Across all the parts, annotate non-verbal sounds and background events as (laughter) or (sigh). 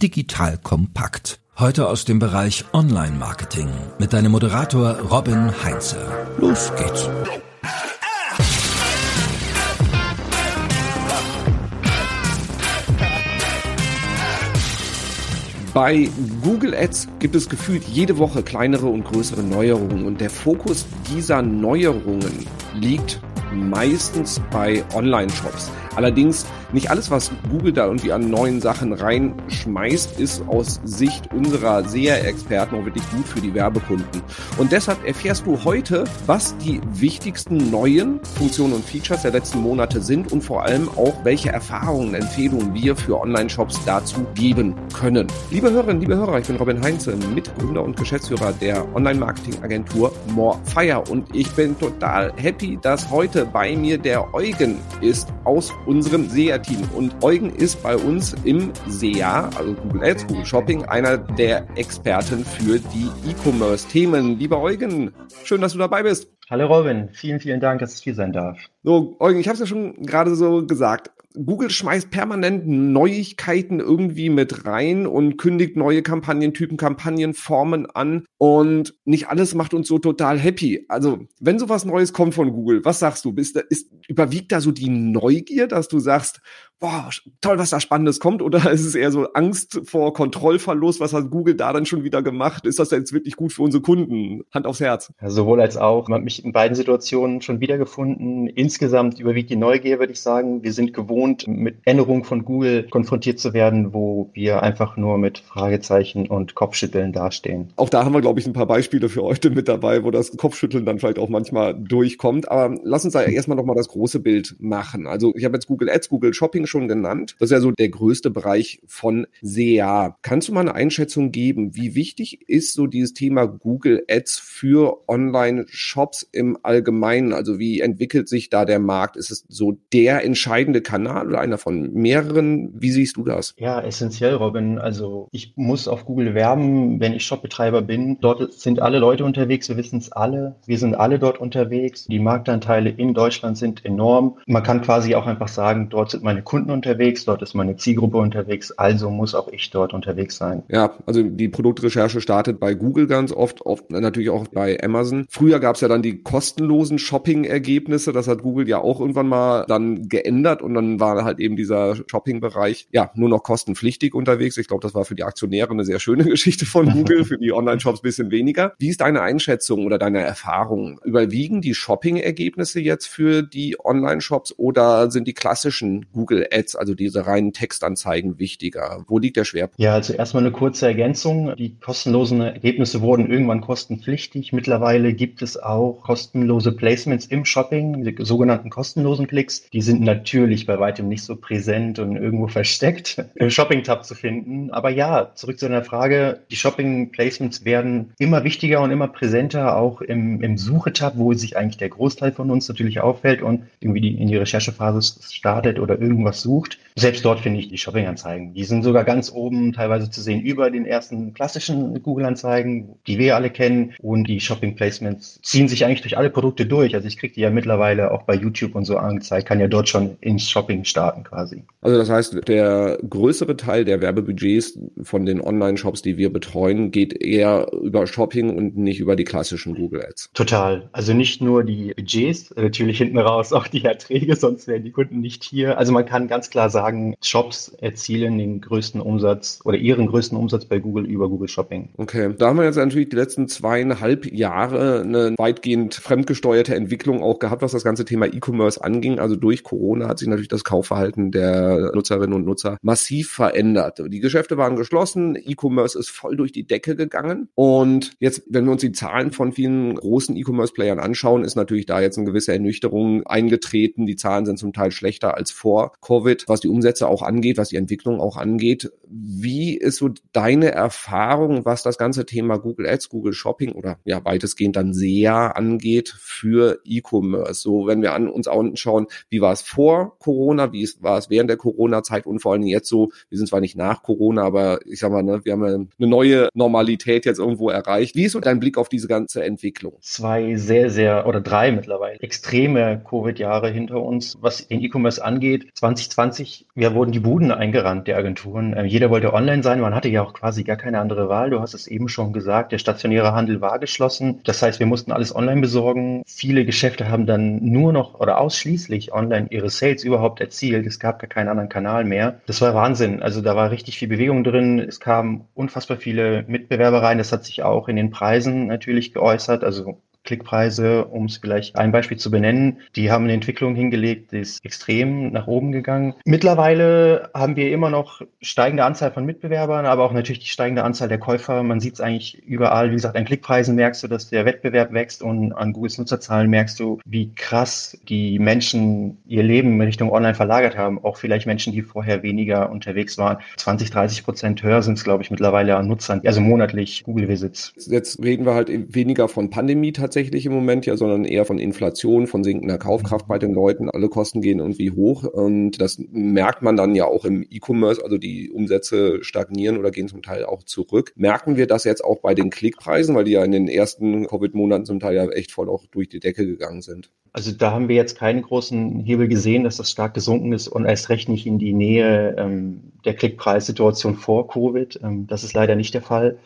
digital kompakt. Heute aus dem Bereich Online-Marketing mit deinem Moderator Robin Heinze. Los geht's. Bei Google Ads gibt es gefühlt jede Woche kleinere und größere Neuerungen und der Fokus dieser Neuerungen liegt meistens bei Online-Shops. Allerdings nicht alles, was Google da irgendwie an neuen Sachen reinschmeißt, ist aus Sicht unserer SEA-Experten auch wirklich gut für die Werbekunden. Und deshalb erfährst du heute, was die wichtigsten neuen Funktionen und Features der letzten Monate sind und vor allem auch, welche Erfahrungen, Empfehlungen wir für Online-Shops dazu geben können. Liebe Hörerinnen, liebe Hörer, ich bin Robin Heinze, Mitgründer und Geschäftsführer der Online-Marketing-Agentur Morefire und ich bin total happy, dass heute bei mir der Eugen ist aus unserem SEA-Team. Und Eugen ist bei uns im SEA, also Google Ads, Google Shopping, einer der Experten für die E-Commerce-Themen. Lieber Eugen, schön, dass du dabei bist. Hallo Robin, vielen, vielen Dank, dass ich hier sein darf. So, Eugen, ich habe es ja schon gerade so gesagt. Google schmeißt permanent Neuigkeiten irgendwie mit rein und kündigt neue Kampagnentypen, Kampagnenformen an und nicht alles macht uns so total happy. Also, wenn sowas Neues kommt von Google, was sagst du? Bist, ist, überwiegt da so die Neugier, dass du sagst, boah, toll, was da Spannendes kommt? Oder (laughs) ist es eher so Angst vor Kontrollverlust? Was hat Google da dann schon wieder gemacht? Ist das jetzt wirklich gut für unsere Kunden? Hand aufs Herz. Ja, sowohl als auch. Man hat mich in beiden Situationen schon wiedergefunden. Insgesamt überwiegt die Neugier, würde ich sagen. Wir sind gewohnt, gewohnt, mit Änderungen von Google konfrontiert zu werden, wo wir einfach nur mit Fragezeichen und Kopfschütteln dastehen. Auch da haben wir, glaube ich, ein paar Beispiele für heute mit dabei, wo das Kopfschütteln dann vielleicht auch manchmal durchkommt. Aber lass uns da erstmal nochmal das große Bild machen. Also ich habe jetzt Google Ads, Google Shopping schon genannt. Das ist ja so der größte Bereich von SEA. Kannst du mal eine Einschätzung geben, wie wichtig ist so dieses Thema Google Ads für Online-Shops im Allgemeinen? Also wie entwickelt sich da der Markt? Ist es so der entscheidende Kanal? Oder einer von mehreren? Wie siehst du das? Ja, essentiell, Robin. Also ich muss auf Google werben, wenn ich Shopbetreiber bin. Dort sind alle Leute unterwegs, wir wissen es alle. Wir sind alle dort unterwegs. Die Marktanteile in Deutschland sind enorm. Man kann quasi auch einfach sagen, dort sind meine Kunden unterwegs, dort ist meine Zielgruppe unterwegs, also muss auch ich dort unterwegs sein. Ja, also die Produktrecherche startet bei Google ganz oft, oft natürlich auch bei Amazon. Früher gab es ja dann die kostenlosen Shopping-Ergebnisse, das hat Google ja auch irgendwann mal dann geändert und dann war halt eben dieser Shopping-Bereich ja nur noch kostenpflichtig unterwegs. Ich glaube, das war für die Aktionäre eine sehr schöne (laughs) Geschichte von Google, für die Online-Shops bisschen weniger. Wie ist deine Einschätzung oder deine Erfahrung? Überwiegen die Shopping-Ergebnisse jetzt für die Online-Shops oder sind die klassischen Google Ads, also diese reinen Textanzeigen, wichtiger? Wo liegt der Schwerpunkt? Ja, also erstmal eine kurze Ergänzung. Die kostenlosen Ergebnisse wurden irgendwann kostenpflichtig. Mittlerweile gibt es auch kostenlose Placements im Shopping, die sogenannten kostenlosen Klicks. Die sind natürlich bei weitem nicht so präsent und irgendwo (laughs) versteckt im Shopping-Tab zu finden. Aber ja, zurück zu deiner Frage. Die Shopping-Placements werden immer wichtiger und immer präsenter, auch im, im Suche-Tab, wo sich eigentlich der Großteil von uns natürlich auffällt und irgendwie die, in die Recherchephase startet oder irgendwas sucht. Selbst dort finde ich die Shopping-Anzeigen. Die sind sogar ganz oben teilweise zu sehen über den ersten klassischen Google-Anzeigen, die wir alle kennen. Und die Shopping-Placements ziehen sich eigentlich durch alle Produkte durch. Also ich kriege die ja mittlerweile auch bei YouTube und so angezeigt, kann ja dort schon ins Shopping starten quasi. Also das heißt, der größere Teil der Werbebudgets von den Online-Shops, die wir betreuen, geht eher über Shopping und nicht über die klassischen Google Ads. Total. Also nicht nur die Budgets, natürlich hinten raus auch die Erträge, (laughs) sonst wären die Kunden nicht hier. Also man kann ganz klar sagen, sagen, Shops erzielen den größten Umsatz oder ihren größten Umsatz bei Google über Google Shopping. Okay, da haben wir jetzt natürlich die letzten zweieinhalb Jahre eine weitgehend fremdgesteuerte Entwicklung auch gehabt, was das ganze Thema E-Commerce anging. Also durch Corona hat sich natürlich das Kaufverhalten der Nutzerinnen und Nutzer massiv verändert. Die Geschäfte waren geschlossen, E-Commerce ist voll durch die Decke gegangen. Und jetzt, wenn wir uns die Zahlen von vielen großen E-Commerce-Playern anschauen, ist natürlich da jetzt eine gewisse Ernüchterung eingetreten. Die Zahlen sind zum Teil schlechter als vor Covid, was die Umsätze auch angeht, was die Entwicklung auch angeht. Wie ist so deine Erfahrung, was das ganze Thema Google Ads, Google Shopping oder ja weitestgehend dann SEA angeht für E-Commerce? So, wenn wir an uns anschauen, wie war es vor Corona, wie war es während der Corona-Zeit und vor allem jetzt so, wir sind zwar nicht nach Corona, aber ich sag mal, ne, wir haben eine neue Normalität jetzt irgendwo erreicht. Wie ist so dein Blick auf diese ganze Entwicklung? Zwei sehr, sehr oder drei mittlerweile extreme Covid-Jahre hinter uns, was den E-Commerce angeht. 20 2020, wir wurden die Buden eingerannt, der Agenturen. Äh, jeder wollte online sein. Man hatte ja auch quasi gar keine andere Wahl. Du hast es eben schon gesagt. Der stationäre Handel war geschlossen. Das heißt, wir mussten alles online besorgen. Viele Geschäfte haben dann nur noch oder ausschließlich online ihre Sales überhaupt erzielt. Es gab gar keinen anderen Kanal mehr. Das war Wahnsinn. Also da war richtig viel Bewegung drin. Es kamen unfassbar viele Mitbewerber rein. Das hat sich auch in den Preisen natürlich geäußert. Also Klickpreise, um es vielleicht ein Beispiel zu benennen, die haben eine Entwicklung hingelegt, die ist extrem nach oben gegangen. Mittlerweile haben wir immer noch steigende Anzahl von Mitbewerbern, aber auch natürlich die steigende Anzahl der Käufer. Man sieht es eigentlich überall. Wie gesagt, an Klickpreisen merkst du, dass der Wettbewerb wächst und an Googles Nutzerzahlen merkst du, wie krass die Menschen ihr Leben in Richtung Online verlagert haben. Auch vielleicht Menschen, die vorher weniger unterwegs waren. 20, 30 Prozent höher sind es, glaube ich, mittlerweile an Nutzern, also monatlich Google-Visits. Jetzt reden wir halt weniger von Pandemie tatsächlich im Moment ja, sondern eher von Inflation, von sinkender Kaufkraft bei den Leuten. Alle Kosten gehen irgendwie hoch und das merkt man dann ja auch im E-Commerce, also die Umsätze stagnieren oder gehen zum Teil auch zurück. Merken wir das jetzt auch bei den Klickpreisen, weil die ja in den ersten Covid-Monaten zum Teil ja echt voll auch durch die Decke gegangen sind? Also da haben wir jetzt keinen großen Hebel gesehen, dass das stark gesunken ist und erst recht nicht in die Nähe ähm, der Klickpreissituation vor Covid. Ähm, das ist leider nicht der Fall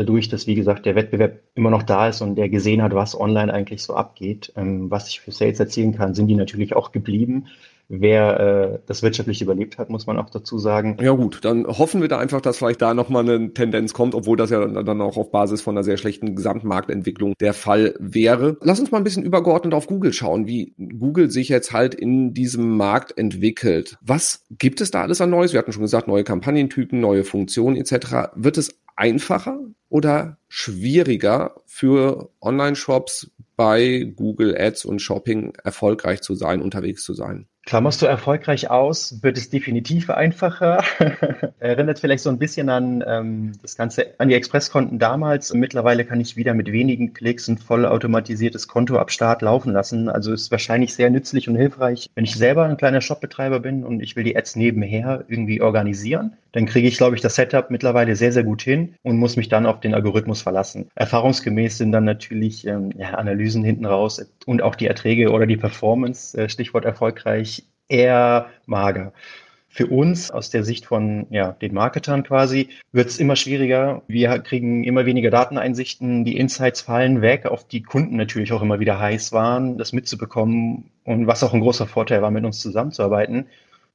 dadurch, dass, wie gesagt, der Wettbewerb immer noch da ist und der gesehen hat, was online eigentlich so abgeht, ähm, was ich für Sales erzielen kann, sind die natürlich auch geblieben. Wer äh, das wirtschaftlich überlebt hat, muss man auch dazu sagen. Ja gut, dann hoffen wir da einfach, dass vielleicht da nochmal eine Tendenz kommt, obwohl das ja dann auch auf Basis von einer sehr schlechten Gesamtmarktentwicklung der Fall wäre. Lass uns mal ein bisschen übergeordnet auf Google schauen, wie Google sich jetzt halt in diesem Markt entwickelt. Was gibt es da alles an Neues? Wir hatten schon gesagt, neue Kampagnentypen, neue Funktionen etc. Wird es einfacher oder schwieriger für Online-Shops bei Google Ads und Shopping erfolgreich zu sein, unterwegs zu sein? Klammerst du erfolgreich aus, wird es definitiv einfacher. (laughs) Erinnert vielleicht so ein bisschen an ähm, das Ganze, an die Expresskonten damals. Mittlerweile kann ich wieder mit wenigen Klicks ein vollautomatisiertes Konto ab Start laufen lassen. Also ist wahrscheinlich sehr nützlich und hilfreich, wenn ich selber ein kleiner Shopbetreiber bin und ich will die Ads nebenher irgendwie organisieren. Dann kriege ich, glaube ich, das Setup mittlerweile sehr, sehr gut hin und muss mich dann auf den Algorithmus verlassen. Erfahrungsgemäß sind dann natürlich ähm, ja, Analysen hinten raus und auch die Erträge oder die Performance, äh, Stichwort erfolgreich, eher mager. Für uns aus der Sicht von ja, den Marketern quasi wird es immer schwieriger. Wir kriegen immer weniger Dateneinsichten, die Insights fallen weg, auf die Kunden natürlich auch immer wieder heiß waren, das mitzubekommen und was auch ein großer Vorteil war, mit uns zusammenzuarbeiten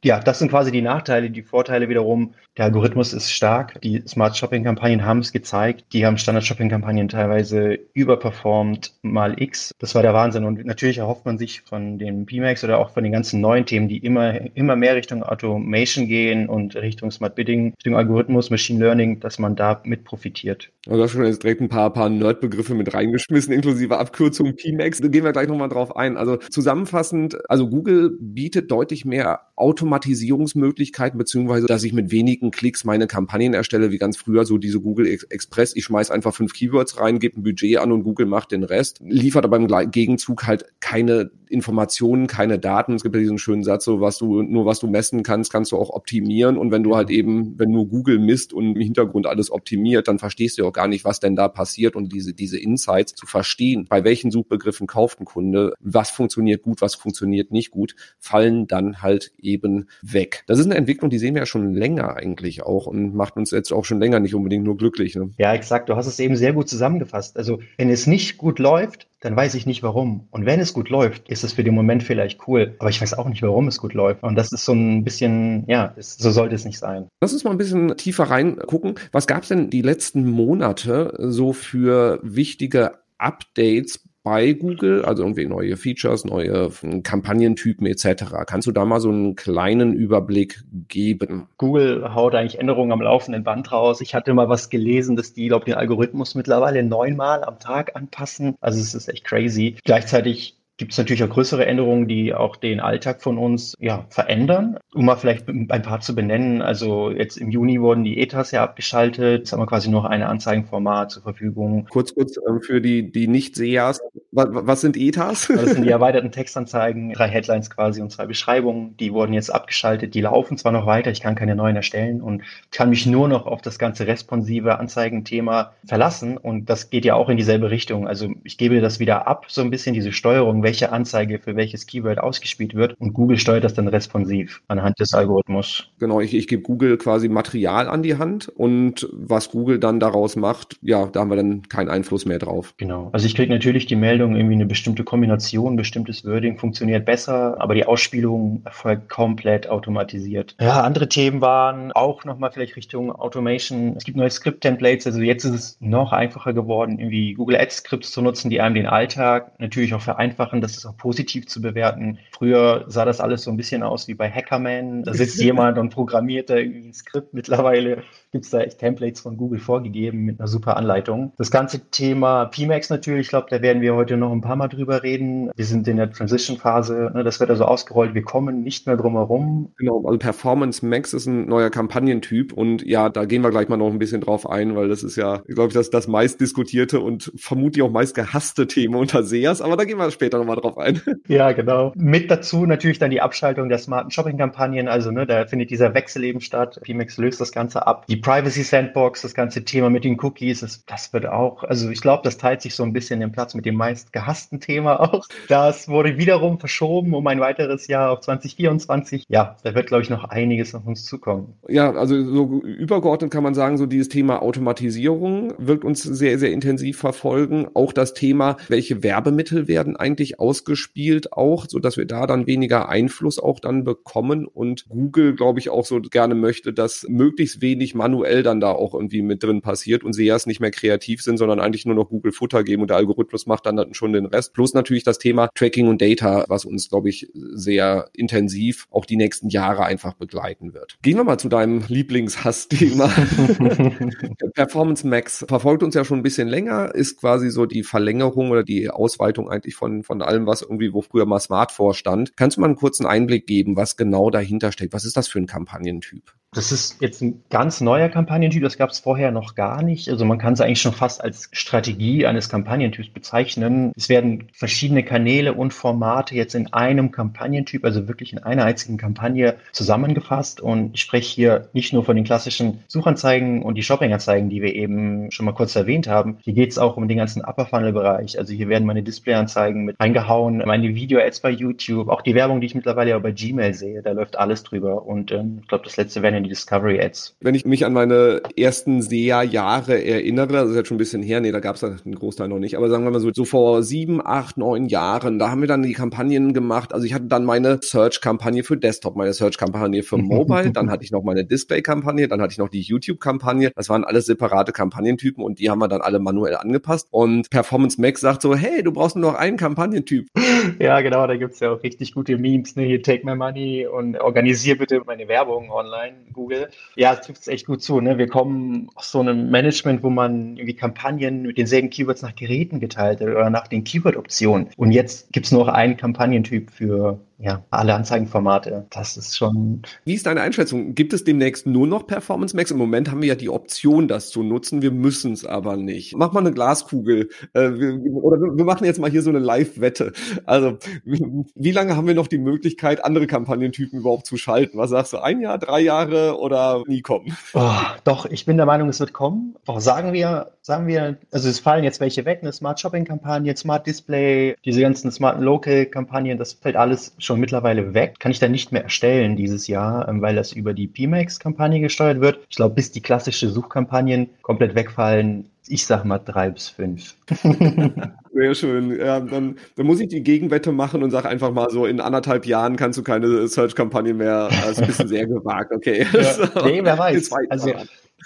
ja, das sind quasi die Nachteile. Die Vorteile wiederum, der Algorithmus ist stark. Die Smart Shopping Kampagnen haben es gezeigt. Die haben Standard Shopping Kampagnen teilweise überperformt mal X. Das war der Wahnsinn. Und natürlich erhofft man sich von den PMAX oder auch von den ganzen neuen Themen, die immer, immer mehr Richtung Automation gehen und Richtung Smart Bidding, Richtung Algorithmus, Machine Learning, dass man da mit profitiert. Also du hast schon jetzt direkt ein paar, paar Nerd-Begriffe mit reingeschmissen, inklusive Abkürzung PMAX. Da gehen wir gleich nochmal drauf ein. Also zusammenfassend, also Google bietet deutlich mehr Automation Automatisierungsmöglichkeiten, beziehungsweise dass ich mit wenigen Klicks meine Kampagnen erstelle, wie ganz früher so diese Google Express. Ich schmeiß einfach fünf Keywords rein, gebe ein Budget an und Google macht den Rest. Liefert aber im Gegenzug halt keine Informationen, keine Daten. Es gibt ja diesen schönen Satz, so was du, nur was du messen kannst, kannst du auch optimieren. Und wenn du halt eben, wenn nur Google misst und im Hintergrund alles optimiert, dann verstehst du auch gar nicht, was denn da passiert und diese, diese Insights zu verstehen. Bei welchen Suchbegriffen kauft ein Kunde, was funktioniert gut, was funktioniert nicht gut, fallen dann halt eben weg. Das ist eine Entwicklung, die sehen wir ja schon länger eigentlich auch und macht uns jetzt auch schon länger nicht unbedingt nur glücklich. Ne? Ja, exakt. Du hast es eben sehr gut zusammengefasst. Also wenn es nicht gut läuft, dann weiß ich nicht warum. Und wenn es gut läuft, ist es für den Moment vielleicht cool. Aber ich weiß auch nicht, warum es gut läuft. Und das ist so ein bisschen, ja, es, so sollte es nicht sein. Lass uns mal ein bisschen tiefer reingucken. Was gab es denn die letzten Monate so für wichtige Updates bei Google, also irgendwie neue Features, neue Kampagnentypen etc. Kannst du da mal so einen kleinen Überblick geben? Google haut eigentlich Änderungen am laufenden Band raus. Ich hatte mal was gelesen, dass die, glaube den Algorithmus mittlerweile neunmal am Tag anpassen. Also es ist echt crazy. Gleichzeitig gibt es natürlich auch größere Änderungen, die auch den Alltag von uns ja, verändern. Um mal vielleicht ein paar zu benennen, also jetzt im Juni wurden die ETAs ja abgeschaltet. Jetzt haben wir quasi noch ein Anzeigenformat zur Verfügung. Kurz, kurz äh, für die, die Nicht-Sehers, was, was sind ETAs? Das sind die erweiterten Textanzeigen, drei Headlines quasi und zwei Beschreibungen. Die wurden jetzt abgeschaltet. Die laufen zwar noch weiter, ich kann keine neuen erstellen und kann mich nur noch auf das ganze responsive Anzeigenthema verlassen. Und das geht ja auch in dieselbe Richtung. Also ich gebe das wieder ab, so ein bisschen diese Steuerung welche Anzeige für welches Keyword ausgespielt wird und Google steuert das dann responsiv anhand des Algorithmus. Genau, ich, ich gebe Google quasi Material an die Hand und was Google dann daraus macht, ja, da haben wir dann keinen Einfluss mehr drauf. Genau. Also ich kriege natürlich die Meldung, irgendwie eine bestimmte Kombination, bestimmtes Wording funktioniert besser, aber die Ausspielung erfolgt komplett automatisiert. Ja, andere Themen waren auch nochmal vielleicht Richtung Automation. Es gibt neue Script-Templates, also jetzt ist es noch einfacher geworden, irgendwie Google Ads-Skripts zu nutzen, die einem den Alltag natürlich auch vereinfachen, das ist auch positiv zu bewerten. Früher sah das alles so ein bisschen aus wie bei Hackerman. Da sitzt (laughs) jemand und programmiert da irgendwie ein Skript. Mittlerweile gibt es da echt Templates von Google vorgegeben mit einer super Anleitung. Das ganze Thema PMAX natürlich, ich glaube, da werden wir heute noch ein paar Mal drüber reden. Wir sind in der Transition-Phase, ne, das wird also ausgerollt, wir kommen nicht mehr drum herum. Genau, also Performance Max ist ein neuer Kampagnentyp und ja, da gehen wir gleich mal noch ein bisschen drauf ein, weil das ist ja, glaube ich, das, das meist diskutierte und vermutlich auch meist gehasste Thema unter SEAs, aber da gehen wir später nochmal drauf ein. (laughs) Ja, genau. Mit dazu natürlich dann die Abschaltung der smarten Shopping-Kampagnen, also ne, da findet dieser Wechsel eben statt. PMAX löst das Ganze ab. Die Privacy Sandbox, das ganze Thema mit den Cookies, das, das wird auch, also ich glaube, das teilt sich so ein bisschen den Platz mit dem meist gehassten Thema (laughs) auch. Das wurde wiederum verschoben um ein weiteres Jahr auf 2024. Ja, da wird, glaube ich, noch einiges auf uns zukommen. Ja, also so übergeordnet kann man sagen, so dieses Thema Automatisierung wird uns sehr, sehr intensiv verfolgen. Auch das Thema, welche Werbemittel werden eigentlich ausgespielt auch, so dass wir da dann weniger Einfluss auch dann bekommen und Google, glaube ich, auch so gerne möchte, dass möglichst wenig manuell dann da auch irgendwie mit drin passiert und SEAs nicht mehr kreativ sind, sondern eigentlich nur noch Google Futter geben und der Algorithmus macht dann schon den Rest. Plus natürlich das Thema Tracking und Data, was uns, glaube ich, sehr intensiv auch die nächsten Jahre einfach begleiten wird. Gehen wir mal zu deinem Lieblingshassthema. (laughs) Performance Max verfolgt uns ja schon ein bisschen länger, ist quasi so die Verlängerung oder die Ausweitung eigentlich von, von allem, was irgendwie, wo früher mal Smart vorstand. Kannst du mal einen kurzen Einblick geben, was genau dahinter steckt? Was ist das für ein Kampagnentyp? Das ist jetzt ein ganz neuer Kampagnentyp, das gab es vorher noch gar nicht. Also man kann es eigentlich schon fast als Strategie eines Kampagnentyps bezeichnen. Es werden verschiedene Kanäle und Formate jetzt in einem Kampagnentyp, also wirklich in einer einzigen Kampagne zusammengefasst. Und ich spreche hier nicht nur von den klassischen Suchanzeigen und die Shoppinganzeigen, die wir eben schon mal kurz erwähnt haben. Hier geht es auch um den ganzen Upper Funnel Bereich. Also hier werden meine Displayanzeigen mit reingehauen, meine Video-Ads bei YouTube, auch die Werbung, die ich mittlerweile auch bei Gmail sehe, da läuft alles drüber. Und ähm, ich glaube, das letzte werden die Discovery Ads. Wenn ich mich an meine ersten SEA-Jahre erinnere, das ist jetzt schon ein bisschen her, nee, da gab es einen Großteil noch nicht, aber sagen wir mal so, so vor sieben, acht, neun Jahren, da haben wir dann die Kampagnen gemacht. Also ich hatte dann meine Search-Kampagne für Desktop, meine Search-Kampagne für (laughs) Mobile, dann hatte ich noch meine Display-Kampagne, dann hatte ich noch die YouTube-Kampagne. Das waren alles separate Kampagnentypen und die haben wir dann alle manuell angepasst. Und Performance Max sagt so, hey, du brauchst nur noch einen Kampagnentyp. (laughs) Ja, genau, da gibt's ja auch richtig gute Memes, ne? Hier take my money und organisier bitte meine Werbung online. Google. Ja, es trifft echt gut zu. Ne? Wir kommen aus so einem Management, wo man irgendwie Kampagnen mit denselben Keywords nach Geräten geteilt hat oder nach den Keyword-Optionen. Und jetzt gibt es nur noch einen Kampagnentyp für ja, alle Anzeigenformate. Das ist schon. Wie ist deine Einschätzung? Gibt es demnächst nur noch Performance Max? Im Moment haben wir ja die Option, das zu nutzen. Wir müssen es aber nicht. Mach mal eine Glaskugel. Äh, wir, oder wir machen jetzt mal hier so eine Live-Wette. Also, (laughs) wie, lange haben wir noch die Möglichkeit, andere Kampagnentypen überhaupt zu schalten? Was sagst du? Ein Jahr, drei Jahre oder nie kommen? Oh, doch, ich bin der Meinung, es wird kommen. Oh, sagen wir, sagen wir, also es fallen jetzt welche weg, eine Smart Shopping-Kampagne, Smart Display, diese ganzen Smart Local-Kampagnen, das fällt alles schon mittlerweile weg. Kann ich dann nicht mehr erstellen dieses Jahr, ähm, weil das über die PMAX-Kampagne gesteuert wird. Ich glaube, bis die klassische Suchkampagnen komplett wegfallen, ich sag mal drei bis fünf. (laughs) Sehr schön. Ja, dann, dann muss ich die Gegenwette machen und sage einfach mal so, in anderthalb Jahren kannst du keine Search-Kampagne mehr. Das ist ein bisschen sehr gewagt, okay. (laughs) Ja, nee, wer (laughs) weiß. Also,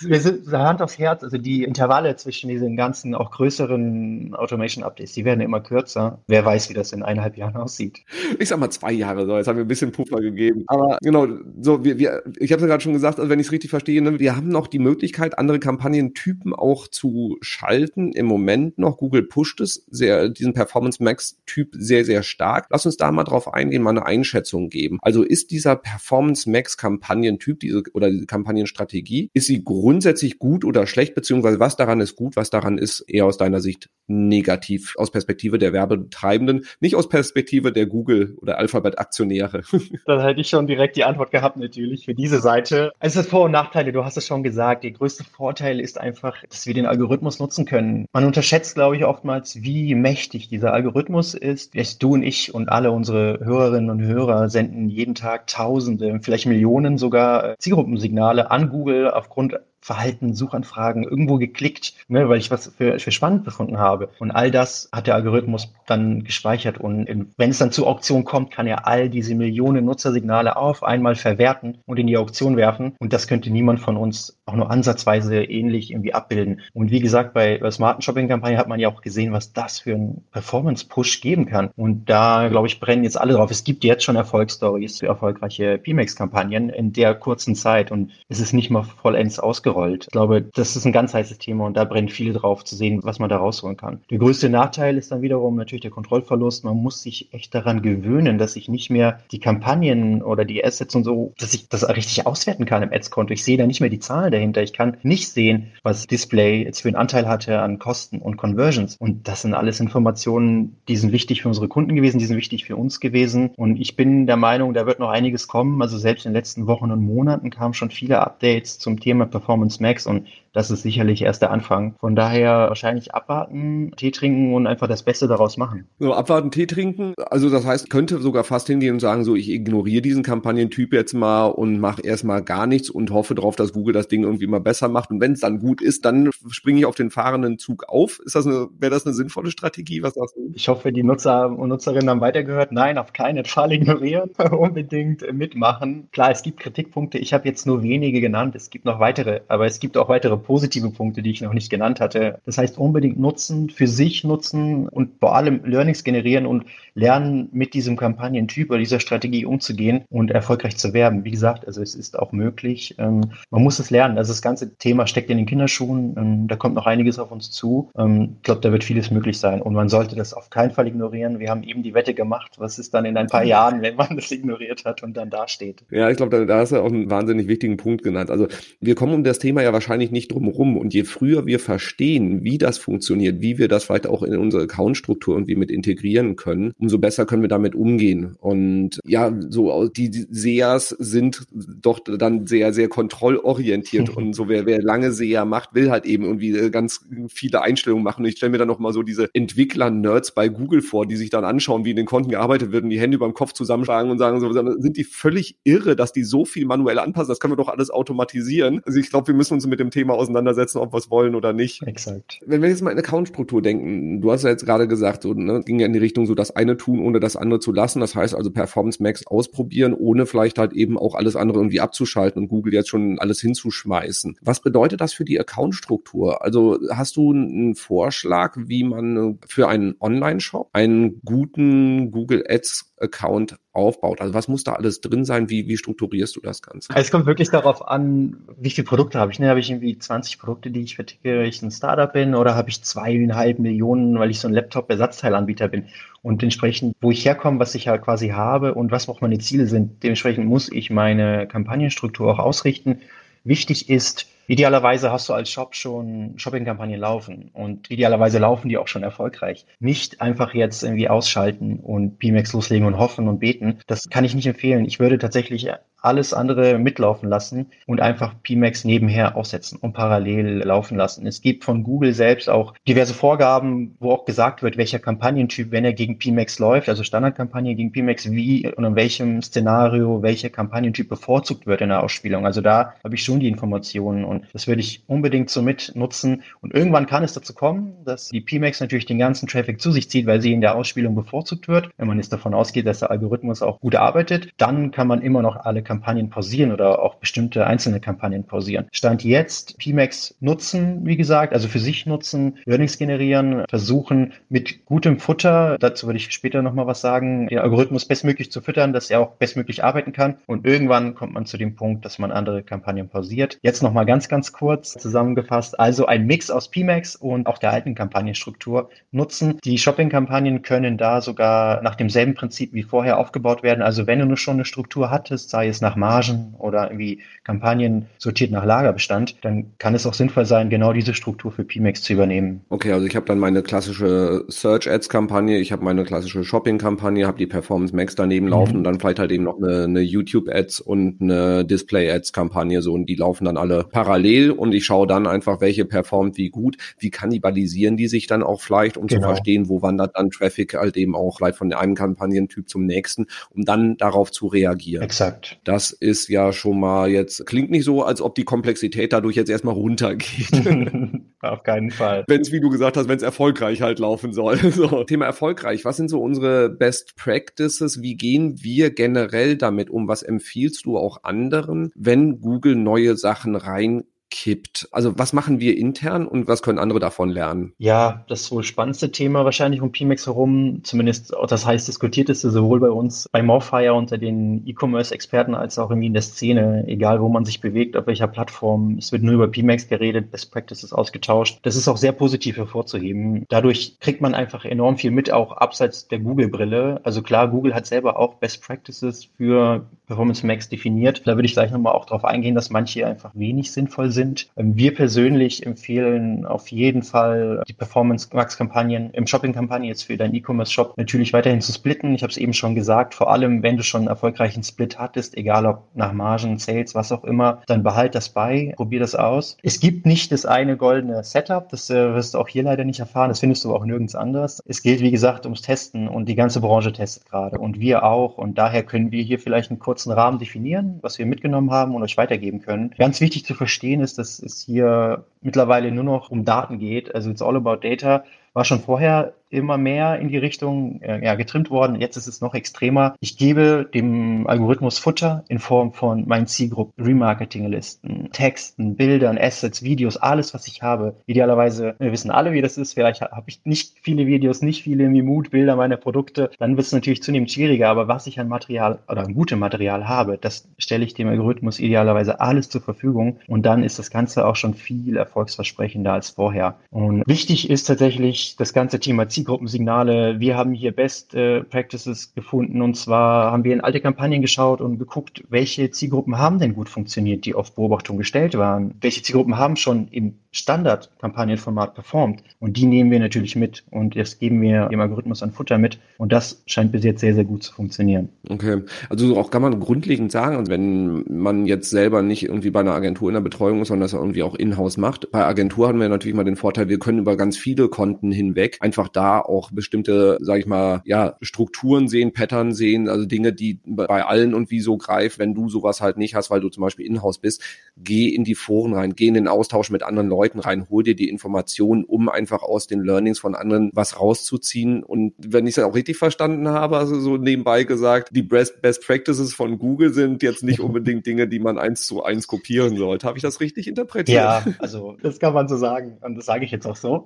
wir sind Hand aufs Herz, also die Intervalle zwischen diesen ganzen auch größeren Automation-Updates, die werden immer kürzer. Wer weiß, wie das in eineinhalb Jahren aussieht. Ich sag mal zwei Jahre, so, jetzt haben wir ein bisschen Puffer gegeben. Aber genau, so, wir, wir, ich habe es ja gerade schon gesagt, also wenn ich es richtig verstehe, ne, wir haben noch die Möglichkeit, andere Kampagnentypen auch zu schalten. Im Moment noch, Google pusht es, sehr, diesen Performance Max-Typ sehr, sehr stark. Lass uns da mal drauf eingehen, mal eine Einschätzung geben. Also ist dieser Performance Max Kampagnentyp, diese oder diese Kampagnenstrategie, ist sie grund grundsätzlich gut oder schlecht, beziehungsweise was daran ist gut, was daran ist eher aus deiner Sicht negativ, aus Perspektive der Werbetreibenden, nicht aus Perspektive der Google- oder Alphabet-Aktionäre? (laughs) Da hätte ich schon direkt die Antwort gehabt, natürlich, für diese Seite. Es ist Vor- und Nachteile, du hast es schon gesagt. Der größte Vorteil ist einfach, dass wir den Algorithmus nutzen können. Man unterschätzt, glaube ich, oftmals, wie mächtig dieser Algorithmus ist. Jetzt du und ich und alle unsere Hörerinnen und Hörer senden jeden Tag Tausende, vielleicht Millionen sogar Zielgruppensignale an Google aufgrund Verhalten, Suchanfragen irgendwo geklickt, ne, weil ich was für, für spannend befunden habe. Und all das hat der Algorithmus dann gespeichert. Und wenn es dann zur Auktion kommt, kann er all diese Millionen Nutzersignale auf einmal verwerten und in die Auktion werfen. Und das könnte niemand von uns auch nur ansatzweise ähnlich irgendwie abbilden. Und wie gesagt, bei der smarten Shopping-Kampagne hat man ja auch gesehen, was das für ein Performance-Push geben kann. Und da, glaube ich, brennen jetzt alle drauf. Es gibt jetzt schon Erfolgsstories für erfolgreiche PMAX-Kampagnen in der kurzen Zeit. Und es ist nicht mal vollends ausgegangen ausgerollt. Ich glaube, das ist ein ganz heißes Thema und da brennen viele drauf zu sehen, was man da rausholen kann. Der größte Nachteil ist dann wiederum natürlich der Kontrollverlust. Man muss sich echt daran gewöhnen, dass ich nicht mehr die Kampagnen oder die Assets und so, dass ich das richtig auswerten kann im Ads-Konto. Ich sehe da nicht mehr die Zahlen dahinter. Ich kann nicht sehen, was Display jetzt für einen Anteil hatte an Kosten und Conversions. Und das sind alles Informationen, die sind wichtig für unsere Kunden gewesen, die sind wichtig für uns gewesen. Und ich bin der Meinung, da wird noch einiges kommen. Also selbst in den letzten Wochen und Monaten kamen schon viele Updates zum Thema Performance Performance Max und das ist sicherlich erst der Anfang. Von daher wahrscheinlich abwarten, Tee trinken und einfach das Beste daraus machen. So, abwarten, Tee trinken. Also das heißt, könnte sogar fast hingehen und sagen, so, ich ignoriere diesen Kampagnentyp jetzt mal und mache erstmal gar nichts und hoffe darauf, dass Google das Ding irgendwie mal besser macht. Und wenn es dann gut ist, dann springe ich auf den fahrenden Zug auf. Ist das eine, wäre das eine sinnvolle Strategie? Was sagst du? Ich hoffe, die Nutzer und Nutzerinnen haben weitergehört. Nein, auf keinen Fall ignorieren, (laughs) unbedingt mitmachen. Klar, es gibt Kritikpunkte. Ich habe jetzt nur wenige genannt. Es gibt noch weitere, aber es gibt auch weitere positive Punkte, die ich noch nicht genannt hatte. Das heißt, unbedingt nutzen, für sich nutzen und vor allem Learnings generieren und lernen, mit diesem Kampagnentyp oder dieser Strategie umzugehen und erfolgreich zu werben. Wie gesagt, also es ist auch möglich. Ähm, man muss es lernen. Also das ganze Thema steckt in den Kinderschuhen. Ähm, da kommt noch einiges auf uns zu. Ähm, ich glaube, da wird vieles möglich sein und man sollte das auf keinen Fall ignorieren. Wir haben eben die Wette gemacht. Was ist dann in ein paar Jahren, wenn man das ignoriert hat und dann dasteht? Ja, ich glaube, da, da hast du auch einen wahnsinnig wichtigen Punkt genannt. Also wir kommen um das Thema ja wahrscheinlich nicht drum herum. Und je früher wir verstehen, wie das funktioniert, wie wir das vielleicht auch in unsere Accountstruktur irgendwie mit integrieren können, umso besser können wir damit umgehen. Und ja, so die SEAs sind doch dann sehr, sehr kontrollorientiert. (laughs) und so wer, wer lange SEA macht, will halt eben irgendwie äh, ganz viele Einstellungen machen. Und ich stelle mir dann noch mal so diese Entwickler-Nerds bei Google vor, die sich dann anschauen, wie in den Konten gearbeitet wird und die Hände über dem Kopf zusammenschlagen und sagen, so, sind die völlig irre, dass die so viel manuell anpassen. Das können wir doch alles automatisieren. Also ich glaube, wir müssen uns mit dem Thema auseinandersetzen, ob wir es wollen oder nicht. Exakt. Wenn wir jetzt mal in Account-Struktur denken, du hast ja jetzt gerade gesagt, so, ne, ging ja in die Richtung, so das eine tun, ohne das andere zu lassen. Das heißt also Performance Max ausprobieren, ohne vielleicht halt eben auch alles andere irgendwie abzuschalten und Google jetzt schon alles hinzuschmeißen. Was bedeutet das für die Account-Struktur? Also hast du einen Vorschlag, wie man für einen Online-Shop einen guten Google Ads Account aufbaut? Also was muss da alles drin sein? Wie, wie strukturierst du das Ganze? Es kommt wirklich darauf an, wie viele Produkte habe ich. Ne? Habe ich irgendwie 20 Produkte, die ich verticke, weil ich ein Startup bin oder habe ich zweieinhalb Millionen, weil ich so ein Laptop-Ersatzteilanbieter bin? Und entsprechend, wo ich herkomme, was ich ja quasi habe und was auch meine Ziele sind, dementsprechend muss ich meine Kampagnenstruktur auch ausrichten. Wichtig ist, Idealerweise hast du als Shop schon Shopping-Kampagnen laufen und idealerweise laufen die auch schon erfolgreich. Nicht einfach jetzt irgendwie ausschalten und PMAX loslegen und hoffen und beten. Das kann ich nicht empfehlen. Ich würde tatsächlich alles andere mitlaufen lassen und einfach PMAX nebenher aussetzen und parallel laufen lassen. Es gibt von Google selbst auch diverse Vorgaben, wo auch gesagt wird, welcher Kampagnentyp, wenn er gegen PMAX läuft, also Standardkampagne gegen PMAX, wie und in welchem Szenario welcher Kampagnentyp bevorzugt wird in der Ausspielung. Also da habe ich schon die Informationen und das würde ich unbedingt so mitnutzen. Und irgendwann kann es dazu kommen, dass die PMAX natürlich den ganzen Traffic zu sich zieht, weil sie in der Ausspielung bevorzugt wird. Wenn man jetzt davon ausgeht, dass der Algorithmus auch gut arbeitet, dann kann man immer noch alle Kampagnen pausieren oder auch bestimmte einzelne Kampagnen pausieren. Stand jetzt PMAX nutzen, wie gesagt, also für sich nutzen, Learnings generieren, versuchen mit gutem Futter, dazu würde ich später nochmal was sagen, den Algorithmus bestmöglich zu füttern, dass er auch bestmöglich arbeiten kann. Und irgendwann kommt man zu dem Punkt, dass man andere Kampagnen pausiert. Jetzt nochmal ganz ganz kurz zusammengefasst. Also ein Mix aus PMAX und auch der alten Kampagnenstruktur nutzen. Die Shopping-Kampagnen können da sogar nach demselben Prinzip wie vorher aufgebaut werden. Also wenn du nur schon eine Struktur hattest, sei es nach Margen oder irgendwie Kampagnen sortiert nach Lagerbestand, dann kann es auch sinnvoll sein, genau diese Struktur für PMAX zu übernehmen. Okay, also ich habe dann meine klassische Search Ads Kampagne, ich habe meine klassische Shopping Kampagne, habe die Performance Max daneben mhm. laufen und dann vielleicht halt eben noch eine, eine YouTube Ads und eine Display Ads Kampagne so und die laufen dann alle parallel und ich schaue dann einfach, welche performt wie gut, wie kannibalisieren die sich dann auch vielleicht, um genau. zu verstehen, wo wandert dann Traffic halt eben auch vielleicht von einem Kampagnentyp zum nächsten, um dann darauf zu reagieren. Exakt. Das ist ja schon mal jetzt, klingt nicht so, als ob die Komplexität dadurch jetzt erstmal runtergeht. (laughs) Auf keinen Fall. Wenn es, wie du gesagt hast, wenn es erfolgreich halt laufen soll. (laughs) So. Thema erfolgreich. Was sind so unsere Best Practices? Wie gehen wir generell damit um? Was empfiehlst du auch anderen, wenn Google neue Sachen rein kippt. Also was machen wir intern und was können andere davon lernen? Ja, das wohl spannendste Thema wahrscheinlich um PMAX herum, zumindest das heißt diskutierteste sowohl bei uns bei Morfire unter den E-Commerce-Experten als auch irgendwie in der Szene, egal wo man sich bewegt, auf welcher Plattform. Es wird nur über PMAX geredet, Best Practices ausgetauscht. Das ist auch sehr positiv hervorzuheben. Dadurch kriegt man einfach enorm viel mit, auch abseits der Google-Brille. Also klar, Google hat selber auch Best Practices für Performance Max definiert. Da würde ich gleich nochmal auch darauf eingehen, dass manche einfach wenig sinnvoll sind sind. Ähm, wir persönlich empfehlen auf jeden Fall die Performance Max Kampagnen im Shopping-Kampagne jetzt für deinen E-Commerce-Shop natürlich weiterhin zu splitten. Ich habe es eben schon gesagt, vor allem wenn du schon einen erfolgreichen Split hattest, egal ob nach Margen, Sales, was auch immer, dann behalt das bei, probier das aus. Es gibt nicht das eine goldene Setup, das äh, wirst du auch hier leider nicht erfahren, das findest du auch nirgends anders. Es gilt, wie gesagt, ums Testen und die ganze Branche testet gerade und wir auch und daher können wir hier vielleicht einen kurzen Rahmen definieren, was wir mitgenommen haben und euch weitergeben können. Ganz wichtig zu verstehen ist, ist, dass es hier mittlerweile nur noch um Daten geht. Also it's all about data. War schon vorher immer mehr in die Richtung äh, ja, getrimmt worden. Jetzt ist es noch extremer. Ich gebe dem Algorithmus Futter in Form von meinen Zielgruppen, Remarketing-Listen, Texten, Bildern, Assets, Videos, alles, was ich habe. Idealerweise, wir wissen alle, wie das ist. Vielleicht habe ich nicht viele Videos, nicht viele Mimut-Bilder meiner Produkte. Dann wird es natürlich zunehmend schwieriger. Aber was ich an Material oder an gutem Material habe, das stelle ich dem Algorithmus idealerweise alles zur Verfügung. Und dann ist das Ganze auch schon viel erfolgsversprechender als vorher. Und wichtig ist tatsächlich das ganze Thema Zielgruppen Zielgruppensignale. Wir haben hier Best äh, Practices gefunden und zwar haben wir in alte Kampagnen geschaut und geguckt, welche Zielgruppen haben denn gut funktioniert, die auf Beobachtung gestellt waren. Welche Zielgruppen haben schon im Standard-Kampagnenformat performt und die nehmen wir natürlich mit und das geben wir dem Algorithmus an Futter mit und das scheint bis jetzt sehr, sehr gut zu funktionieren. Okay, also auch kann man grundlegend sagen, also wenn man jetzt selber nicht irgendwie bei einer Agentur in der Betreuung ist, sondern das irgendwie auch in-house macht. Bei Agentur haben wir natürlich mal den Vorteil, wir können über ganz viele Konten hinweg einfach da auch bestimmte, sage ich mal, ja, Strukturen sehen, Pattern sehen, also Dinge, die bei allen und wie so greifen. Wenn du sowas halt nicht hast, weil du zum Beispiel in-house bist, geh in die Foren rein, geh in den Austausch mit anderen Leuten rein, hol dir die Informationen, um einfach aus den Learnings von anderen was rauszuziehen. Und wenn ich es auch richtig verstanden habe, also so nebenbei gesagt, die Best, Best Practices von Google sind jetzt nicht unbedingt Dinge, die man eins zu eins kopieren sollte. Habe ich das richtig interpretiert? Ja, (laughs) also das kann man so sagen und das sage ich jetzt auch so.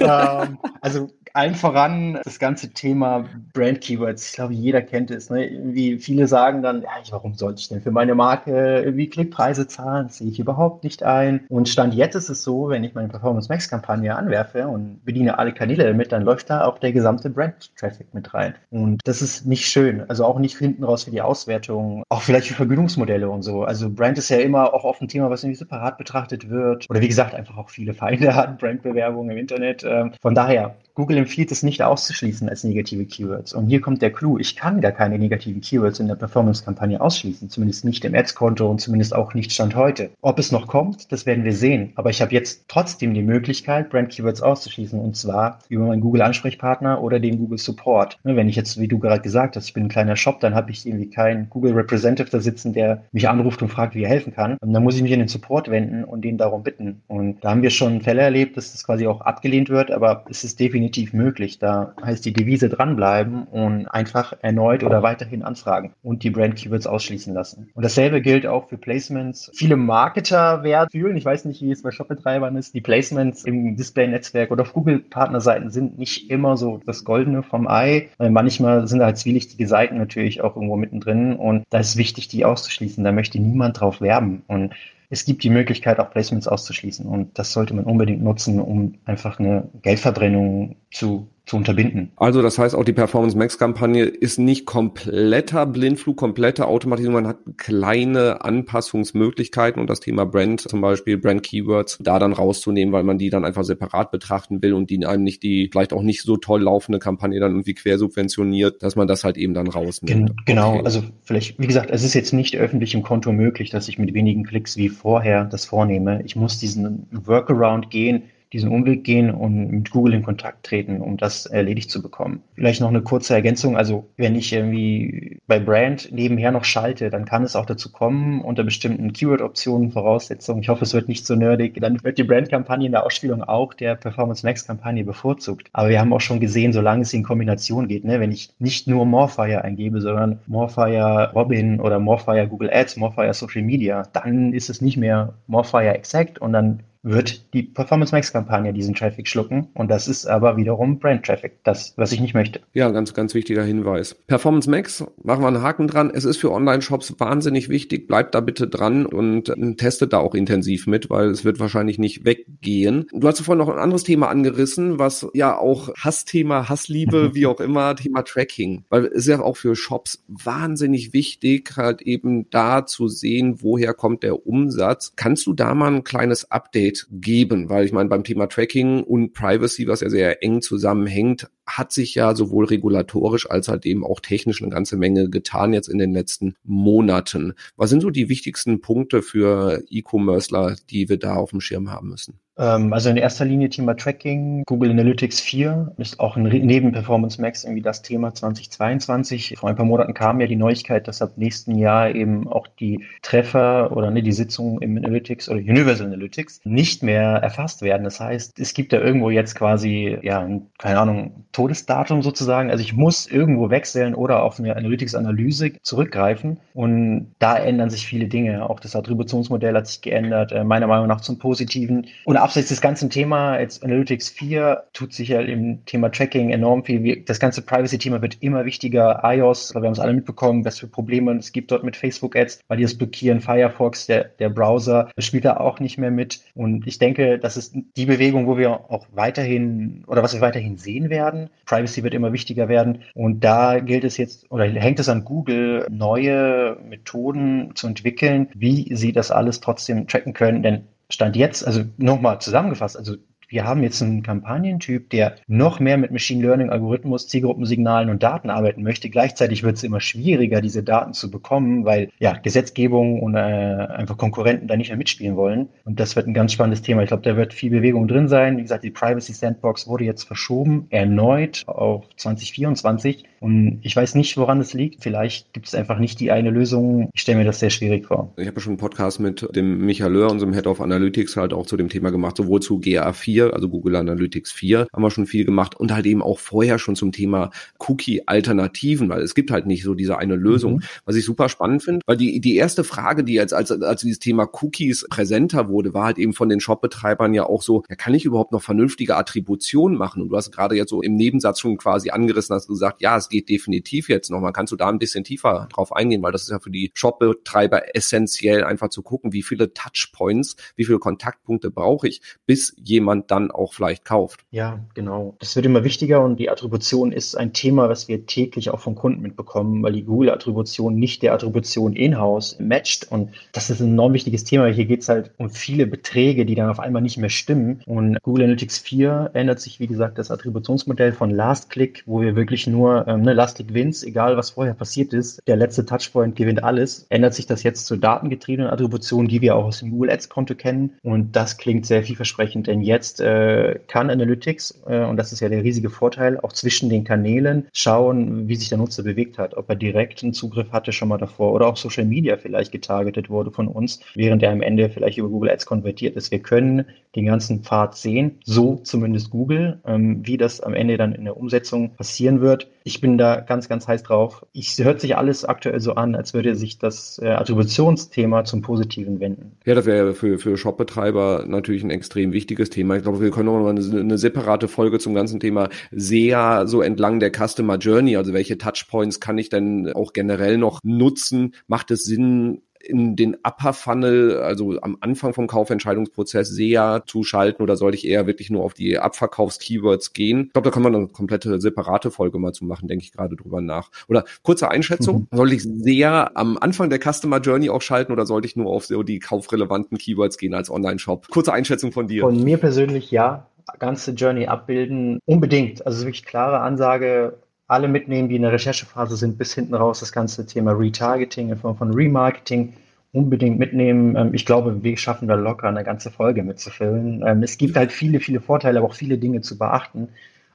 Ähm, also allen voran das ganze Thema Brand Keywords. Ich glaube, jeder kennt es. Ne? Irgendwie viele sagen dann, ja, warum sollte ich denn für meine Marke irgendwie Klickpreise zahlen? Das sehe ich überhaupt nicht ein. Und Stand jetzt ist es so, wenn ich meine Performance Max Kampagne anwerfe und bediene alle Kanäle damit, dann läuft da auch der gesamte Brand Traffic mit rein. Und das ist nicht schön. Also auch nicht hinten raus für die Auswertung, auch vielleicht für Vergütungsmodelle und so. Also Brand ist ja immer auch oft ein Thema, was irgendwie separat betrachtet wird. Oder wie gesagt, einfach auch viele Feinde (laughs) hat, Brandbewerbung im Internet. Ähm, von daher, Google empfiehlt es nicht auszuschließen als negative Keywords. Und hier kommt der Clou. Ich kann gar keine negativen Keywords in der Performance-Kampagne ausschließen. Zumindest nicht im Ads-Konto und zumindest auch nicht Stand heute. Ob es noch kommt, das werden wir sehen. Aber ich habe jetzt trotzdem die Möglichkeit, Brand-Keywords auszuschließen. Und zwar über meinen Google-Ansprechpartner oder den Google Support. Ne, wenn ich jetzt, wie du gerade gesagt hast, ich bin ein kleiner Shop, dann habe ich irgendwie keinen Google Representative da sitzen, der mich anruft und fragt, wie er helfen kann. Und dann muss ich mich in den Support wenden und den darum bitten. Und da haben wir schon Fälle erlebt, dass das quasi auch abgelehnt wird, aber es ist definitiv möglich. Da heißt die Devise dranbleiben und einfach erneut oder weiterhin anfragen und die Brand Keywords ausschließen lassen. Und dasselbe gilt auch für Placements. Viele Marketer werden fühlen, ich weiß nicht, wie es bei Shopbetreibern ist, die Placements im Display-Netzwerk oder auf Google-Partnerseiten sind nicht immer so das Goldene vom Ei. Manchmal sind halt zwielichtige Seiten natürlich auch irgendwo mittendrin und da ist wichtig, die auszuschließen. Da möchte niemand drauf werben. Und es gibt die Möglichkeit, auch Placements auszuschließen. Und das sollte man unbedingt nutzen, um einfach eine Geldverbrennung zu zu unterbinden. Also das heißt auch die Performance Max Kampagne ist nicht kompletter Blindflug, komplette Automatisierung, man hat kleine Anpassungsmöglichkeiten und das Thema Brand, zum Beispiel Brand Keywords, da dann rauszunehmen, weil man die dann einfach separat betrachten will und die einem nicht die vielleicht auch nicht so toll laufende Kampagne dann irgendwie quersubventioniert, dass man das halt eben dann rausnimmt. Gen genau, okay. also vielleicht, wie gesagt, es ist jetzt nicht öffentlich im Konto möglich, dass ich mit wenigen Klicks wie vorher das vornehme. Ich muss diesen Workaround gehen, diesen Umweg gehen und mit Google in Kontakt treten, um das erledigt zu bekommen. Vielleicht noch eine kurze Ergänzung. Also wenn ich irgendwie bei Brand nebenher noch schalte, dann kann es auch dazu kommen, unter bestimmten Keyword-Optionen, Voraussetzungen, ich hoffe, es wird nicht so nerdig, dann wird die Brand-Kampagne in der Ausspielung auch der Performance Max-Kampagne bevorzugt. Aber wir haben auch schon gesehen, solange es in Kombination geht, ne, wenn ich nicht nur Morfire eingebe, sondern Morfire Robin oder Morfire Google Ads, Morfire Social Media, dann ist es nicht mehr Morfire Exact und dann wird die Performance Max Kampagne diesen Traffic schlucken und das ist aber wiederum Brand Traffic, das was ich nicht möchte. Ja, ganz ganz wichtiger Hinweis. Performance Max, machen wir einen Haken dran. Es ist für Online Shops wahnsinnig wichtig, bleibt da bitte dran und äh, testet da auch intensiv mit, weil es wird wahrscheinlich nicht weggehen. Du hast vorhin noch ein anderes Thema angerissen, was ja auch Hassthema, Hassliebe, (laughs) wie auch immer, Thema Tracking, weil es ist ja auch für Shops wahnsinnig wichtig, halt eben da zu sehen, woher kommt der Umsatz. Kannst du da mal ein kleines Update Update geben, weil ich meine, beim Thema Tracking und Privacy, was ja sehr eng zusammenhängt, hat sich ja sowohl regulatorisch als halt eben auch technisch eine ganze Menge getan jetzt in den letzten Monaten. Was sind so die wichtigsten Punkte für E-Commercer, die wir da auf dem Schirm haben müssen? Ähm, also in erster Linie Thema Tracking. Google Analytics 4 ist auch neben Performance Max irgendwie das Thema 2022. Vor ein paar Monaten kam ja die Neuigkeit, dass ab nächsten Jahr eben auch die Treffer oder ne, die Sitzungen im Analytics oder Universal Analytics nicht mehr erfasst werden. Das heißt, es gibt da irgendwo jetzt quasi, ja, keine Ahnung, Todesdatum sozusagen. Also ich muss irgendwo wechseln oder auf eine Analytics-Analyse zurückgreifen. Und da ändern sich viele Dinge. Auch das Attributionsmodell hat sich geändert, äh, meiner Meinung nach zum Positiven. Und abseits des ganzen Thema, jetzt Analytics 4, tut sich ja im Thema Tracking enorm viel. Das ganze Privacy-Thema wird immer wichtiger. iOS, wir haben es alle mitbekommen, was für Probleme es gibt dort mit Facebook-Ads, weil die das blockieren. Firefox, der, der Browser, spielt da auch nicht mehr mit. Und ich denke, das ist die Bewegung, wo wir auch weiterhin oder was wir weiterhin sehen werden Privacy wird immer wichtiger werden. Und da gilt es jetzt oder hängt es an Google, neue Methoden zu entwickeln, wie sie das alles trotzdem tracken können. Denn Stand jetzt, also nochmal zusammengefasst, also wir haben jetzt einen Kampagnentyp, der noch mehr mit Machine Learning, Algorithmus, Zielgruppensignalen und Daten arbeiten möchte. Gleichzeitig wird es immer schwieriger, diese Daten zu bekommen, weil ja Gesetzgebung und äh, einfach Konkurrenten da nicht mehr mitspielen wollen. Und das wird ein ganz spannendes Thema. Ich glaube, da wird viel Bewegung drin sein. Wie gesagt, die Privacy Sandbox wurde jetzt verschoben, erneut auf 2024. Und ich weiß nicht, woran es liegt. Vielleicht gibt es einfach nicht die eine Lösung. Ich stelle mir das sehr schwierig vor. Ich habe schon einen Podcast mit dem Michael Löhr, unserem Head of Analytics, halt auch zu dem Thema gemacht, sowohl zu GA4 also Google Analytics 4, haben wir schon viel gemacht und halt eben auch vorher schon zum Thema Cookie-Alternativen, weil es gibt halt nicht so diese eine Lösung, mhm. was ich super spannend finde, weil die, die erste Frage, die jetzt als, als dieses Thema Cookies präsenter wurde, war halt eben von den Shop-Betreibern ja auch so, ja, kann ich überhaupt noch vernünftige Attribution machen? Und du hast gerade jetzt so im Nebensatz schon quasi angerissen, hast du gesagt, ja, es geht definitiv jetzt nochmal. Kannst du da ein bisschen tiefer drauf eingehen, weil das ist ja für die Shop-Betreiber essentiell, einfach zu gucken, wie viele Touchpoints, wie viele Kontaktpunkte brauche ich, bis jemand dann auch vielleicht kauft. Ja, genau. Das wird immer wichtiger und die Attribution ist ein Thema, was wir täglich auch von Kunden mitbekommen, weil die Google-Attribution nicht der Attribution in-house matcht. Und das ist ein enorm wichtiges Thema. Hier geht es halt um viele Beträge, die dann auf einmal nicht mehr stimmen. Und Google Analytics 4 ändert sich, wie gesagt, das Attributionsmodell von Last Click, wo wir wirklich nur ähm, ne, Last Click wins, egal was vorher passiert ist. Der letzte Touchpoint gewinnt alles. Ändert sich das jetzt zur datengetriebenen Attribution, die wir auch aus dem Google Ads Konto kennen. Und das klingt sehr vielversprechend, denn jetzt äh, kann Analytics, äh, und das ist ja der riesige Vorteil, auch zwischen den Kanälen schauen, wie sich der Nutzer bewegt hat, ob er direkt einen Zugriff hatte schon mal davor oder auch Social Media vielleicht getargetet wurde von uns, während er am Ende vielleicht über Google Ads konvertiert ist. Wir können den ganzen Pfad sehen, so zumindest Google, ähm, wie das am Ende dann in der Umsetzung passieren wird. Ich bin da ganz, ganz heiß drauf. Ich hört sich alles aktuell so an, als würde sich das äh, Attributionsthema zum Positiven wenden. Ja, das wäre für, für Shopbetreiber natürlich ein extrem wichtiges Thema. Ich glaube, wir können noch mal eine, eine separate Folge zum ganzen Thema SEA so entlang der Customer Journey. Also welche Touchpoints kann ich denn auch generell noch nutzen? Macht es Sinn, in den Upper Funnel, also am Anfang vom Kaufentscheidungsprozess sehr zu schalten oder sollte ich eher wirklich nur auf die Abverkaufs-Keywords gehen? Ich glaube, da kann man eine komplette separate Folge mal zu machen, denke ich gerade drüber nach. Oder kurze Einschätzung, mhm. sollte ich sehr am Anfang der Customer Journey auch schalten oder sollte ich nur auf so die kaufrelevanten Keywords gehen als Online-Shop? Kurze Einschätzung von dir. Von mir persönlich ja, ganze Journey abbilden, unbedingt. Also wirklich klare Ansage, alle mitnehmen, die in der Recherchephase sind, bis hinten raus das ganze Thema Retargeting in Form von Remarketing unbedingt mitnehmen. Ähm, ich glaube, wir schaffen da locker eine ganze Folge mitzufüllen. Ähm, es gibt halt viele, viele Vorteile, aber auch viele Dinge zu beachten.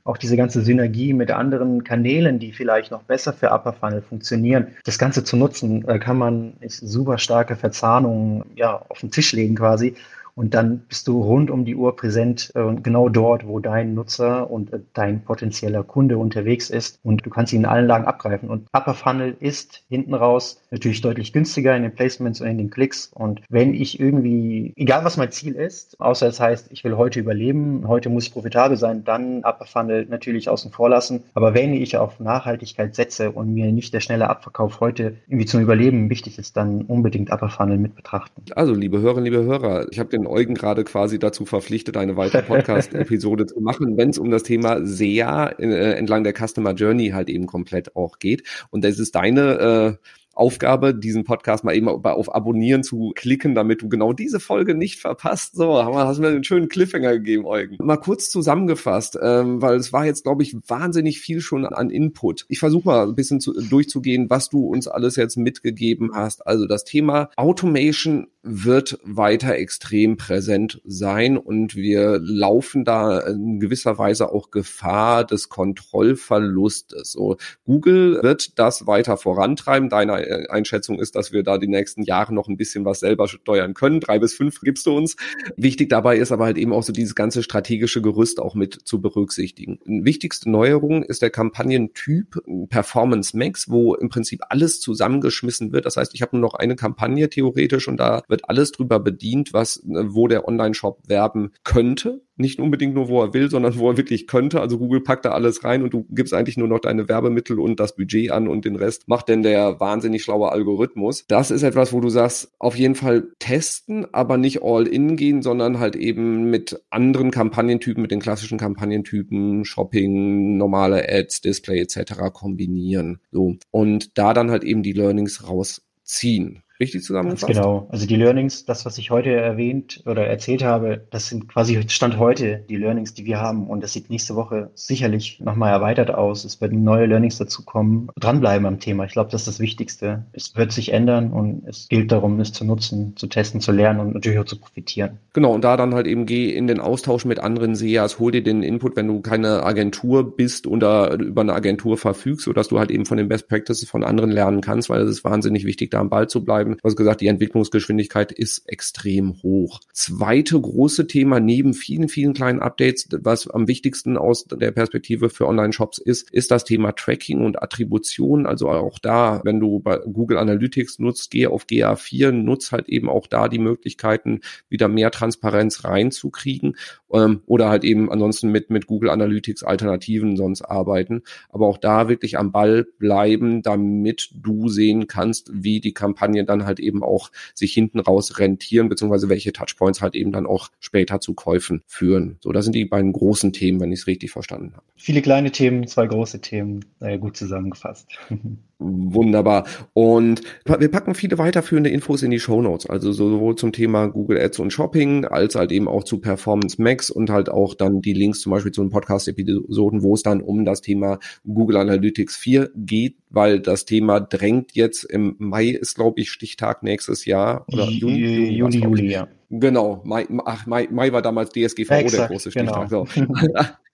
Auch diese ganze Synergie mit anderen Kanälen, die vielleicht noch besser für Upper Funnel funktionieren. Das Ganze zu nutzen, äh, kann man super starke Verzahnungen ja, auf den Tisch legen quasi und dann bist du rund um die Uhr präsent äh, genau dort, wo dein Nutzer und äh, dein potenzieller Kunde unterwegs ist. Und du kannst ihn in allen Lagen abgreifen. Und Upper Funnel ist hinten raus natürlich deutlich günstiger in den Placements und in den Klicks. Und wenn ich irgendwie, egal was mein Ziel ist, außer es heißt, ich will heute überleben, heute muss ich profitabel sein, dann Upper Funnel natürlich außen vor lassen. Aber wenn ich auf Nachhaltigkeit setze und mir nicht der schnelle Abverkauf heute irgendwie zum Überleben wichtig ist, dann unbedingt Upper Funnel mit betrachten. Also, liebe Hörerinnen, liebe Hörer, ich habe den Eugen gerade quasi dazu verpflichtet, eine weitere Podcast-Episode zu machen, wenn es um das Thema SEA äh, entlang der Customer Journey halt eben komplett auch geht. Und das ist deine äh, Aufgabe, diesen Podcast mal eben auf Abonnieren zu klicken, damit du genau diese Folge nicht verpasst. So, hast mir einen schönen Cliffhanger gegeben, Eugen. Mal kurz zusammengefasst, ähm, weil es war jetzt, glaube ich, wahnsinnig viel schon an Input. Ich versuche mal ein bisschen zu, durchzugehen, was du uns alles jetzt mitgegeben hast. Also das Thema Automation wird weiter extrem präsent sein und wir laufen da in gewisser Weise auch Gefahr des Kontrollverlustes. So, Google wird das weiter vorantreiben. Deine Einschätzung ist, dass wir da die nächsten Jahre noch ein bisschen was selber steuern können. Drei bis fünf gibst du uns. Wichtig dabei ist aber halt eben auch so dieses ganze strategische Gerüst auch mit zu berücksichtigen. Wichtigste Neuerung ist der Kampagnentyp Performance Max, wo im Prinzip alles zusammengeschmissen wird. Das heißt, ich habe nur noch eine Kampagne theoretisch und da wird alles drüber bedient, was, wo der Online-Shop werben könnte nicht unbedingt nur, wo er will, sondern wo er wirklich könnte. Also Google packt da alles rein und du gibst eigentlich nur noch deine Werbemittel und das Budget an und den Rest macht denn der wahnsinnig schlaue Algorithmus. Das ist etwas, wo du sagst, auf jeden Fall testen, aber nicht all in gehen, sondern halt eben mit anderen Kampagnentypen, mit den klassischen Kampagnentypen, Shopping, normale Ads, Display etc. kombinieren. So. Und da dann halt eben die Learnings rausziehen. Richtig zusammengefasst? Ganz genau. Also die Learnings, das, was ich heute erwähnt oder erzählt habe, das sind quasi Stand heute die Learnings, die wir haben. Und das sieht nächste Woche sicherlich nochmal erweitert aus. Es werden neue Learnings dazukommen. Dranbleiben am Thema. Ich glaube, das ist das Wichtigste. Es wird sich ändern und es gilt darum, es zu nutzen, zu testen, zu lernen und natürlich auch zu profitieren. Genau. Und da dann halt eben geh in den Austausch mit anderen SEAs, hol dir den Input, wenn du keine Agentur bist oder über eine Agentur verfügst, sodass du halt eben von den Best Practices von anderen lernen kannst, weil es ist wahnsinnig wichtig, da am Ball zu bleiben bleiben. Hast gesagt, die Entwicklungsgeschwindigkeit ist extrem hoch. Zweite große Thema neben vielen, vielen kleinen Updates, was am wichtigsten aus der Perspektive für Online-Shops ist, ist das Thema Tracking und Attribution. Also auch da, wenn du bei Google Analytics nutzt, geh auf GA4, nutz halt eben auch da die Möglichkeiten, wieder mehr Transparenz reinzukriegen ähm, oder halt eben ansonsten mit, mit Google Analytics Alternativen sonst arbeiten. Aber auch da wirklich am Ball bleiben, damit du sehen kannst, wie die Kampagne dann halt eben auch sich hinten raus rentieren, beziehungsweise welche Touchpoints halt eben dann auch später zu Käufen führen. So, das sind die beiden großen Themen, wenn ich es richtig verstanden habe. Viele kleine Themen, zwei große Themen, äh, gut zusammengefasst. (laughs) Wunderbar. Und wir packen viele weiterführende Infos in die Show Notes, also sowohl zum Thema Google Ads und Shopping, als halt eben auch zu Performance Max und halt auch dann die Links zum Beispiel zu den Podcast-Episoden, wo es dann um das Thema Google Analytics 4 geht, weil das Thema drängt jetzt im Mai ist, glaube ich, Stichtag nächstes Jahr oder Juni, Juni, Juni Juli, ja. Genau, Mai, ach, Mai, Mai war damals DSGVO Exakt, der große Stichtag. Genau. So. (laughs)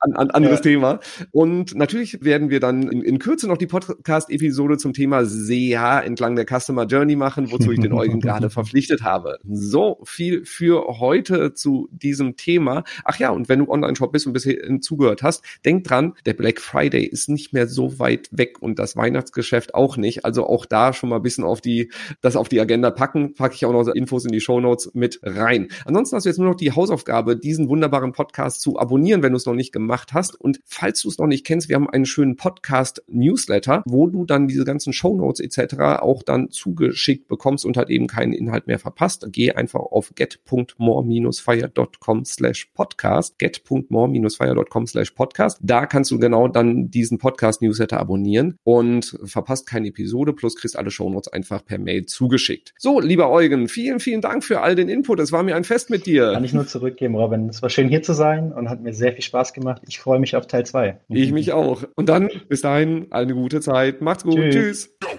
an, an, anderes ja. Thema. Und natürlich werden wir dann in, in Kürze noch die Podcast-Episode zum Thema SEA entlang der Customer Journey machen, wozu ich den Eugen gerade (laughs) verpflichtet habe. So viel für heute zu diesem Thema. Ach ja, und wenn du Online-Shop bist und bisher zugehört hast, denk dran, der Black Friday ist nicht mehr so weit weg und das Weihnachtsgeschäft auch nicht. Also auch da schon mal ein bisschen auf die, das auf die Agenda packen. Packe ich auch noch Infos in die Show Notes mit rein. Ansonsten hast du jetzt nur noch die Hausaufgabe, diesen wunderbaren Podcast zu abonnieren, wenn du es noch nicht gemacht hast. Und falls du es noch nicht kennst, wir haben einen schönen Podcast-Newsletter, wo du dann diese ganzen Shownotes etc. auch dann zugeschickt bekommst und halt eben keinen Inhalt mehr verpasst. Geh einfach auf get.more-fire.com slash podcast, get.more-fire.com slash podcast. Da kannst du genau dann diesen Podcast-Newsletter abonnieren und verpasst keine Episode, plus kriegst alle Shownotes einfach per Mail zugeschickt. So, lieber Eugen, vielen, vielen Dank für all den Input. Es war mir ein Fest mit dir. Kann ich nur zurückgeben, Robin. Es war schön hier zu sein und hat mir sehr viel Spaß gemacht. Ich freue mich auf Teil 2. Ich mich auch. Und dann bis dahin eine gute Zeit. Macht's gut. Tschüss. Tschüss.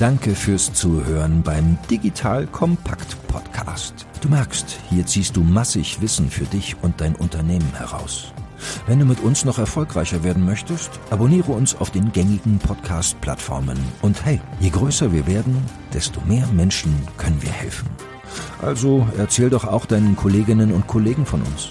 Danke fürs Zuhören beim Digital Kompakt Podcast. Du merkst, hier ziehst du massig Wissen für dich und dein Unternehmen heraus. Wenn du mit uns noch erfolgreicher werden möchtest, abonniere uns auf den gängigen Podcast-Plattformen. Und hey, je größer wir werden, desto mehr Menschen können wir helfen. Also erzähl doch auch deinen Kolleginnen und Kollegen von uns.